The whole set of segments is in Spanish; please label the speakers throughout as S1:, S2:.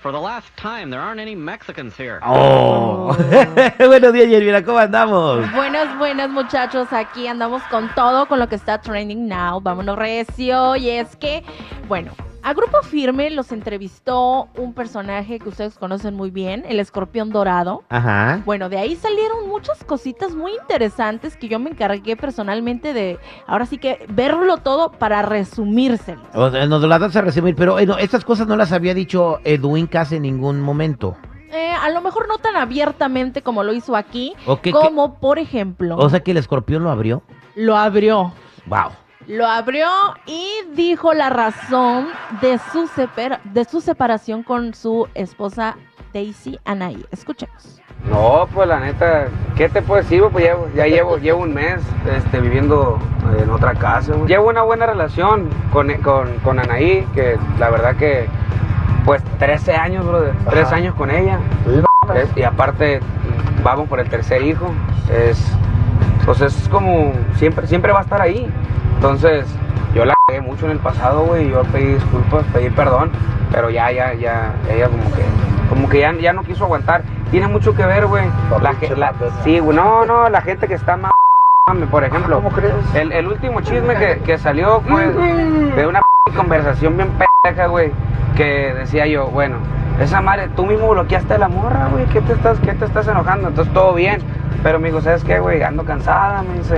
S1: For the last time, there aren't any Mexicans here.
S2: Oh. Buenos días, Jennifiera, ¿cómo andamos?
S3: Buenas, buenas muchachos, aquí andamos con todo, con lo que está trending now. Vámonos recio. Y es que, bueno, a Grupo Firme los entrevistó un personaje que ustedes conocen muy bien, el escorpión dorado.
S2: Ajá.
S3: Bueno, de ahí salieron muchas cositas muy interesantes que yo me encargué personalmente de, ahora sí que verlo todo para resumírselo.
S2: O sea, nos lo das a resumir, pero eh, no, estas cosas no las había dicho Edwin casi en ningún momento.
S3: Eh, a lo mejor no tan abiertamente como lo hizo aquí,
S2: ¿O qué-
S3: como por ejemplo,
S2: O sea que el escorpión lo abrió.
S3: lo abrió.
S2: Wow.
S3: Lo abrió y dijo la razón de su, seper- de su separación con su esposa Daisy Anaí. Escuchemos.
S4: No, pues la neta, ¿qué te puedo decir? Pues ya llevo, llevo un mes este, viviendo en otra casa. güey. Llevo una buena relación con, con, con Anaí, que la verdad que, pues 13 años, brother. 13 años con ella. Es- y aparte, vamos por el tercer hijo. Es, pues es como, siempre, siempre va a estar ahí. Entonces, yo la cagué mucho en el pasado, güey. Yo pedí disculpas, pedí perdón. Pero ya, ya, ya, ella como que, como que ya, ya no quiso aguantar. Tiene mucho que ver, güey. La, la- sí, güey. No, no, la gente que está más. Por ejemplo,
S5: ¿Cómo crees?
S4: el, el último chisme que, que salió fue de una conversación bien pendeja, güey. Que decía yo, bueno, esa madre, tú mismo bloqueaste a la morra, güey. ¿Qué te estás, qué te estás enojando? Entonces todo bien. Pero me dijo, ¿sabes qué, güey? Ando cansada, me dice.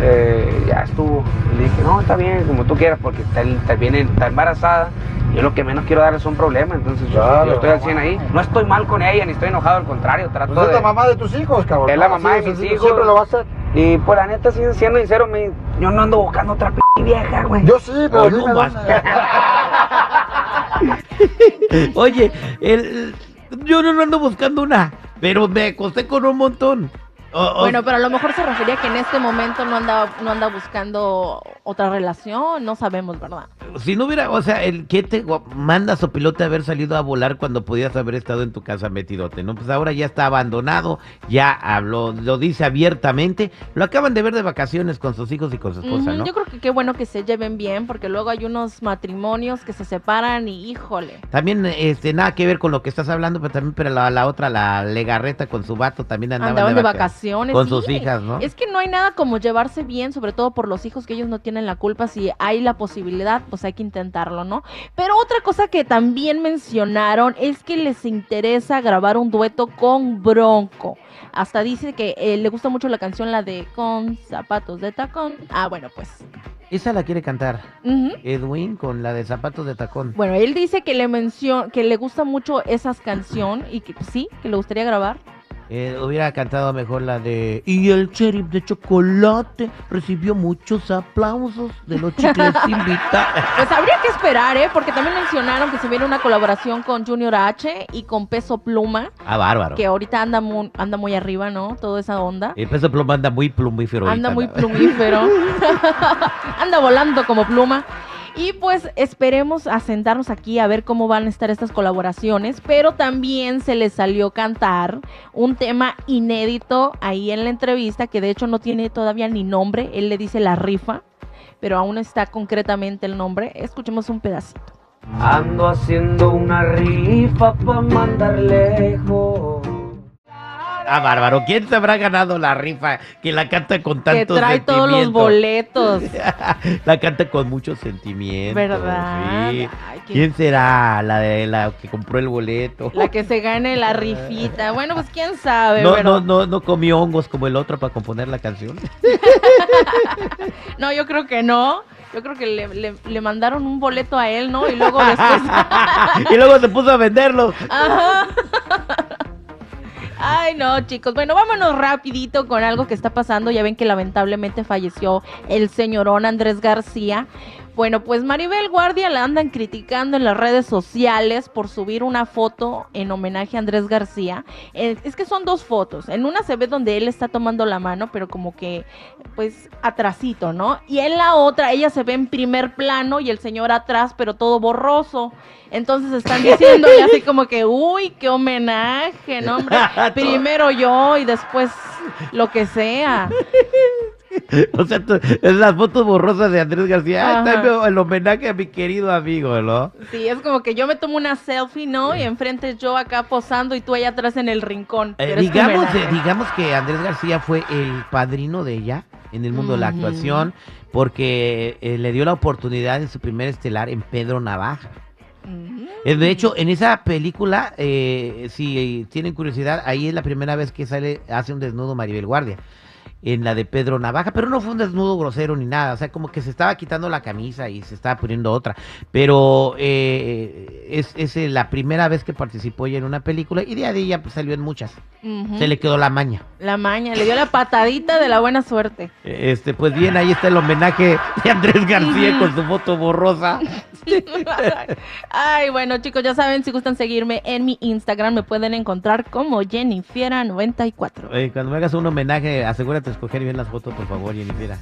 S4: "Eh, ya estuvo. Y le dije, no, está bien, como tú quieras, porque está, está, viene, está embarazada. Yo lo que menos quiero darle es un problema, entonces yo-
S5: Claro,
S4: yo, estoy al
S5: mamá.
S4: 100 ahí. No estoy mal con ella, ni estoy enojado, al contrario, trato
S5: Pues es
S4: de...
S5: la mamá de tus hijos, cabrón.
S4: Es la mamá de mis hijos.
S5: Siempre lo va a hacer.
S4: Y pues la neta, sí, siendo sincero, me, yo no ando buscando otra p vieja, güey.
S5: Yo sí, pero
S2: no
S5: dime
S2: más.
S5: dónde.
S2: Oye, el, yo no ando buscando una, pero me acosté con un montón. O- o-
S3: Bueno, pero a lo mejor se refería que en este momento no anda, no anda buscando otra relación, no sabemos, ¿verdad?
S2: Si no hubiera, o sea, el que te manda su piloto a haber salido a volar cuando podías haber estado en tu casa metidote, ¿no? Pues ahora ya está abandonado, ya habló, lo dice abiertamente, lo acaban de ver de vacaciones con sus hijos y con su esposa.
S3: Yo creo que qué bueno que se lleven bien, porque luego hay unos matrimonios que se separan y híjole.
S2: También, este, nada que ver con lo que estás hablando, pero también, pero la, la otra, la legarreta con su vato, también andaban,
S3: Andaban de
S2: vaca-
S3: vacaciones.
S2: Con
S3: sí.
S2: sus hijas, ¿no?
S3: Es que no hay nada como llevarse bien, sobre todo por los hijos que ellos no tienen la culpa. Si hay la posibilidad, pues hay que intentarlo, ¿no? Pero otra cosa que también mencionaron es que les interesa grabar un dueto con Bronco. Hasta dice que eh, le gusta mucho la canción, la de Con zapatos de tacón. Ah, bueno, pues.
S2: Esa la quiere cantar. Edwin con la de zapatos de tacón.
S3: Bueno, él dice que le mencion que le gusta mucho esas canción y que pues, sí, que le gustaría grabar.
S2: Eh, hubiera cantado mejor la de Y el sheriff de chocolate recibió muchos aplausos de los chicles invitados.
S3: Pues habría que esperar, ¿eh? Porque también mencionaron que se viene una colaboración con Junior H y con Peso Pluma,
S2: Ah, bárbaro.
S3: que ahorita anda muy, anda muy arriba, ¿no? Toda esa onda.
S2: El peso pluma anda muy plumífero.
S3: Anda
S2: ahorita,
S3: muy plumífero. anda volando como pluma. Y pues esperemos a sentarnos aquí a ver cómo van a estar estas colaboraciones, pero también se le salió cantar un tema inédito ahí en la entrevista que de hecho no tiene todavía ni nombre, él le dice la rifa, pero aún está concretamente el nombre. Escuchemos un pedacito.
S4: Ando haciendo una rifa pa' mandar lejos.
S2: Ah, bárbaro. ¿Quién se habrá ganado la rifa que la canta con
S3: Que
S2: tanto
S3: trae todos los
S2: sentimiento?
S3: boletos.
S2: la canta con mucho sentimiento.
S3: ¿Verdad?
S2: sí.
S3: Ay, qué-
S2: ¿Quién será la de la que compró el boleto?
S3: La que se gane la rifita. Bueno, pues quién sabe,
S2: no,
S3: pero-
S2: no, no, no comió hongos como el otro para componer la canción.
S3: No, yo creo que no. Yo creo que le, le- le mandaron un boleto a él, ¿no? Y luego después.
S2: y luego se puso a venderlos.
S3: Ajá. Ay, no, chicos. Bueno, vámonos rapidito con algo que está pasando. Ya ven que lamentablemente falleció el señorón Andrés García. Bueno, pues Maribel Guardia la andan criticando en las redes sociales por subir una foto en homenaje a Andrés García. Eh, Es que son dos fotos. En una se ve donde él está tomando la mano, pero como que, pues, atrasito, ¿no? Y en la otra, ella se ve en primer plano y el señor atrás, pero todo borroso. Entonces están diciendo así como que, uy, qué homenaje, ¿no, hombre? Primero yo y después lo que sea.
S2: O sea, tú- es las fotos borrosas de Andrés García.
S3: Ajá.
S2: está el homenaje a mi querido amigo, ¿no?
S3: Sí, es como que yo me tomo una selfie, ¿no? Y enfrente yo acá posando y tú allá atrás en el rincón.
S2: Eh, digamos, eh, digamos que Andrés García fue el padrino de ella en el mundo de la actuación porque eh, le dio la oportunidad en su primer estelar en Pedro Navaja. Eh, De hecho, en esa película, eh, si tienen curiosidad, ahí es la primera vez que sale, hace un desnudo Maribel Guardia. En la de Pedro Navaja, pero no fue un desnudo grosero ni nada. O sea, como que se estaba quitando la camisa y se estaba poniendo otra. Pero eh, es, es eh, la primera vez que participó ella en una película y de ahí ya pues, salió en muchas. Se le quedó la maña.
S3: La maña, le dio la patadita de la buena suerte.
S2: Este, pues bien, ahí está el homenaje de Andrés García con su foto borrosa.
S3: Ay, bueno, chicos, ya saben, si gustan seguirme en mi Instagram, me pueden encontrar como Jennifiera94.
S2: Eh, cuando me hagas un homenaje, asegúrate escoger bien las fotos, por favor, Jennifer.